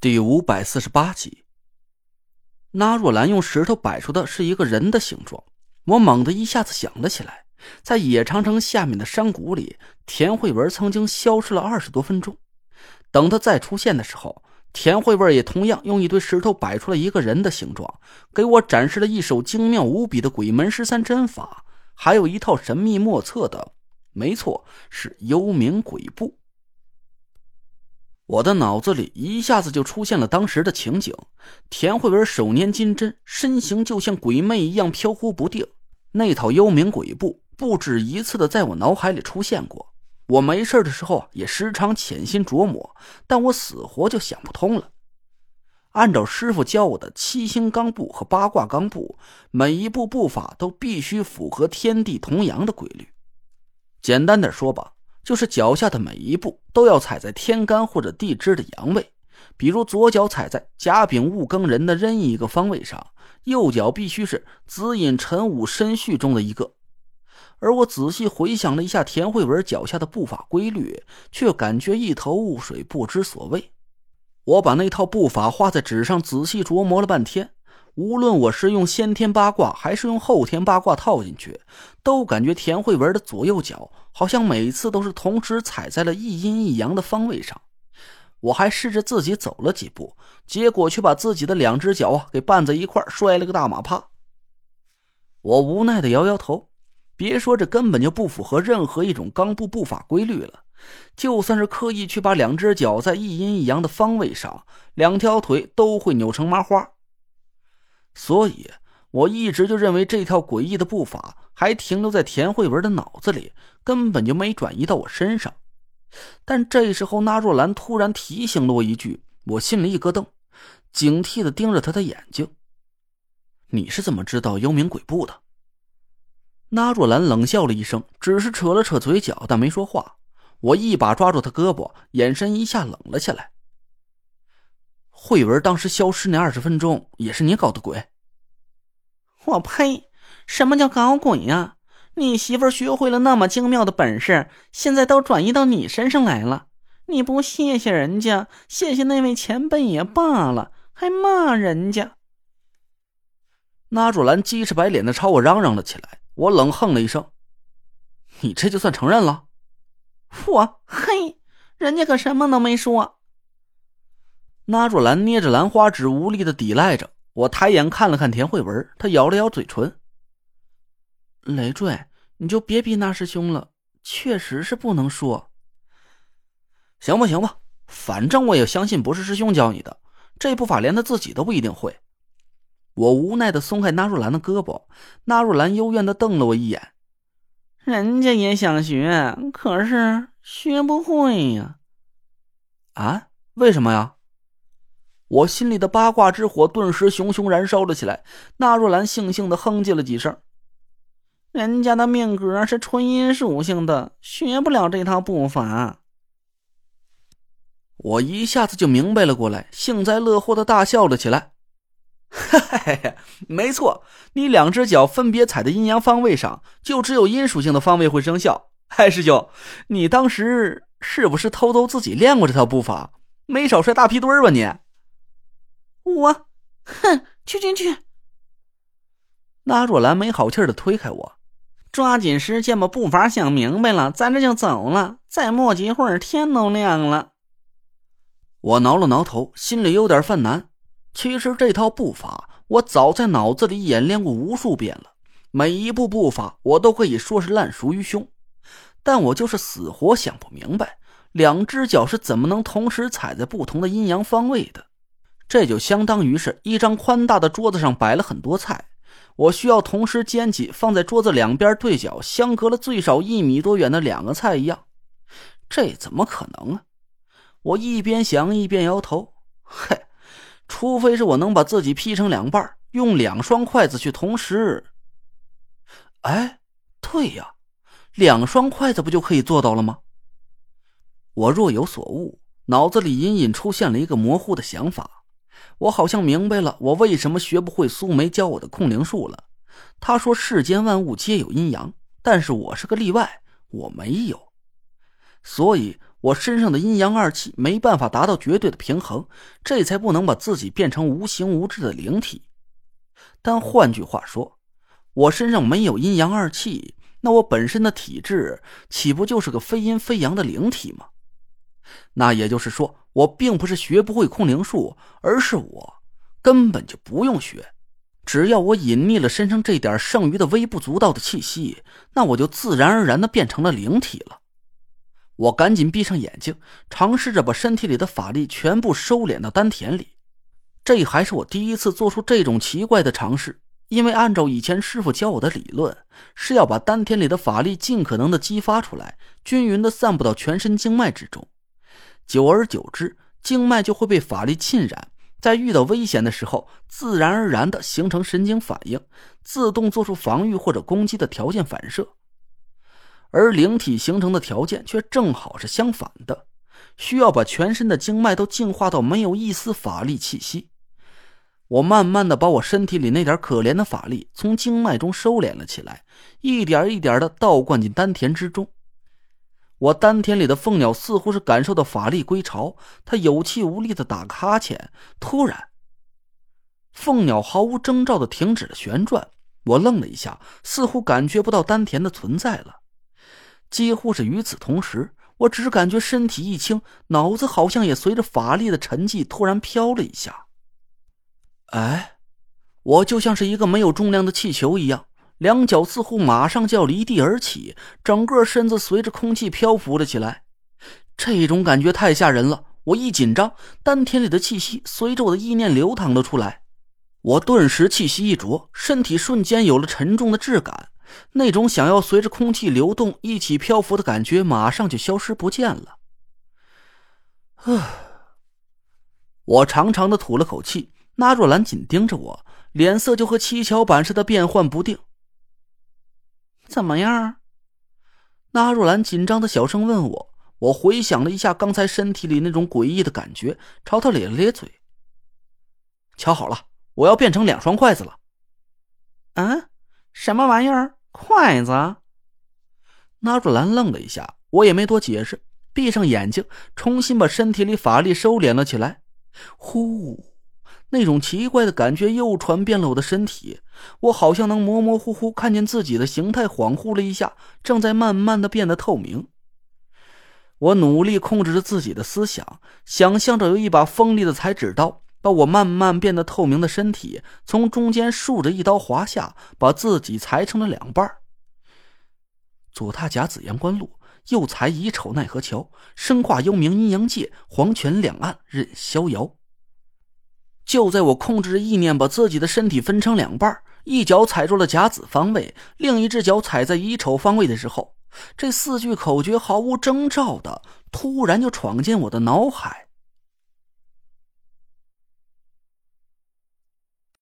第五百四十八集，那若兰用石头摆出的是一个人的形状。我猛地一下子想了起来，在野长城下面的山谷里，田慧文曾经消失了二十多分钟。等他再出现的时候，田慧文也同样用一堆石头摆出了一个人的形状，给我展示了一手精妙无比的鬼门十三针法，还有一套神秘莫测的，没错，是幽冥鬼步。我的脑子里一下子就出现了当时的情景：田慧文手捏金针，身形就像鬼魅一样飘忽不定。那套幽冥鬼步不止一次的在我脑海里出现过。我没事的时候也时常潜心琢磨，但我死活就想不通了。按照师傅教我的七星罡步和八卦罡步，每一步步法都必须符合天地同阳的规律。简单点说吧。就是脚下的每一步都要踩在天干或者地支的阳位，比如左脚踩在甲丙戊庚壬的任意一个方位上，右脚必须是子寅辰午申戌中的一个。而我仔细回想了一下田慧文脚下的步法规律，却感觉一头雾水，不知所谓。我把那套步法画在纸上，仔细琢磨了半天。无论我是用先天八卦还是用后天八卦套进去，都感觉田慧文的左右脚好像每次都是同时踩在了一阴一阳的方位上。我还试着自己走了几步，结果却把自己的两只脚啊给绊在一块，摔了个大马趴。我无奈的摇摇头，别说这根本就不符合任何一种刚步步法规律了，就算是刻意去把两只脚在一阴一阳的方位上，两条腿都会扭成麻花。所以，我一直就认为这套诡异的步法还停留在田慧文的脑子里，根本就没转移到我身上。但这时候，那若兰突然提醒了我一句，我心里一咯噔，警惕的盯着他的眼睛：“你是怎么知道幽冥鬼步的？”那若兰冷笑了一声，只是扯了扯嘴角，但没说话。我一把抓住他胳膊，眼神一下冷了下来。慧文当时消失那二十分钟，也是你搞的鬼？我呸！什么叫搞鬼呀？你媳妇学会了那么精妙的本事，现在都转移到你身上来了。你不谢谢人家，谢谢那位前辈也罢了，还骂人家。那主兰鸡翅白脸的朝我嚷嚷了起来，我冷哼了一声：“你这就算承认了？”我嘿，人家可什么都没说。那若兰捏着兰花指，无力的抵赖着。我抬眼看了看田慧文，她咬了咬嘴唇：“累赘，你就别逼那师兄了，确实是不能说。行吧，行吧，反正我也相信不是师兄教你的，这步法连他自己都不一定会。”我无奈的松开那若兰的胳膊，那若兰幽怨的瞪了我一眼：“人家也想学，可是学不会呀。”“啊？为什么呀？”我心里的八卦之火顿时熊熊燃烧了起来。那若兰悻悻的哼唧了几声：“人家的命格是纯阴属性的，学不了这套步法。”我一下子就明白了过来，幸灾乐祸的大笑了起来：“ 哈哈，没错，你两只脚分别踩在阴阳方位上，就只有阴属性的方位会生效。嗨，师兄，你当时是不是偷偷自己练过这套步法？没少摔大屁墩吧你？”我，哼，去去去！那若兰没好气的推开我，抓紧时间把步伐想明白了，咱这就走了。再磨叽一会儿，天都亮了。我挠了挠头，心里有点犯难。其实这套步法我早在脑子里演练过无数遍了，每一步步法我都可以说是烂熟于胸，但我就是死活想不明白，两只脚是怎么能同时踩在不同的阴阳方位的。这就相当于是一张宽大的桌子上摆了很多菜，我需要同时捡起放在桌子两边对角、相隔了最少一米多远的两个菜一样，这怎么可能啊？我一边想一边摇头，嘿，除非是我能把自己劈成两半，用两双筷子去同时……哎，对呀，两双筷子不就可以做到了吗？我若有所悟，脑子里隐隐出现了一个模糊的想法。我好像明白了，我为什么学不会苏梅教我的控灵术了。她说世间万物皆有阴阳，但是我是个例外，我没有，所以我身上的阴阳二气没办法达到绝对的平衡，这才不能把自己变成无形无质的灵体。但换句话说，我身上没有阴阳二气，那我本身的体质岂不就是个非阴非阳的灵体吗？那也就是说，我并不是学不会空灵术，而是我根本就不用学。只要我隐匿了身上这点剩余的微不足道的气息，那我就自然而然的变成了灵体了。我赶紧闭上眼睛，尝试着把身体里的法力全部收敛到丹田里。这还是我第一次做出这种奇怪的尝试，因为按照以前师傅教我的理论，是要把丹田里的法力尽可能的激发出来，均匀的散布到全身经脉之中。久而久之，经脉就会被法力浸染。在遇到危险的时候，自然而然的形成神经反应，自动做出防御或者攻击的条件反射。而灵体形成的条件却正好是相反的，需要把全身的经脉都净化到没有一丝法力气息。我慢慢的把我身体里那点可怜的法力从经脉中收敛了起来，一点一点的倒灌进丹田之中。我丹田里的凤鸟似乎是感受到法力归巢，它有气无力的打个哈欠。突然，凤鸟毫无征兆的停止了旋转。我愣了一下，似乎感觉不到丹田的存在了。几乎是与此同时，我只感觉身体一轻，脑子好像也随着法力的沉寂突然飘了一下。哎，我就像是一个没有重量的气球一样。两脚似乎马上就要离地而起，整个身子随着空气漂浮了起来。这种感觉太吓人了！我一紧张，丹田里的气息随着我的意念流淌了出来。我顿时气息一浊，身体瞬间有了沉重的质感。那种想要随着空气流动一起漂浮的感觉，马上就消失不见了。啊！我长长的吐了口气。纳若兰紧盯着我，脸色就和七巧板似的变幻不定。怎么样？纳若兰紧张的小声问我。我回想了一下刚才身体里那种诡异的感觉，朝他咧了咧嘴。瞧好了，我要变成两双筷子了。嗯，什么玩意儿？筷子？纳若兰愣了一下，我也没多解释，闭上眼睛，重新把身体里法力收敛了起来。呼。那种奇怪的感觉又传遍了我的身体，我好像能模模糊糊看见自己的形态，恍惚了一下，正在慢慢的变得透明。我努力控制着自己的思想，想象着有一把锋利的裁纸刀，把我慢慢变得透明的身体从中间竖着一刀划下，把自己裁成了两半。左踏甲子阳关路，右裁乙丑奈何桥，身化幽冥阴阳界，黄泉两岸任逍遥。就在我控制着意念，把自己的身体分成两半，一脚踩住了甲子方位，另一只脚踩在乙丑方位的时候，这四句口诀毫无征兆的突然就闯进我的脑海。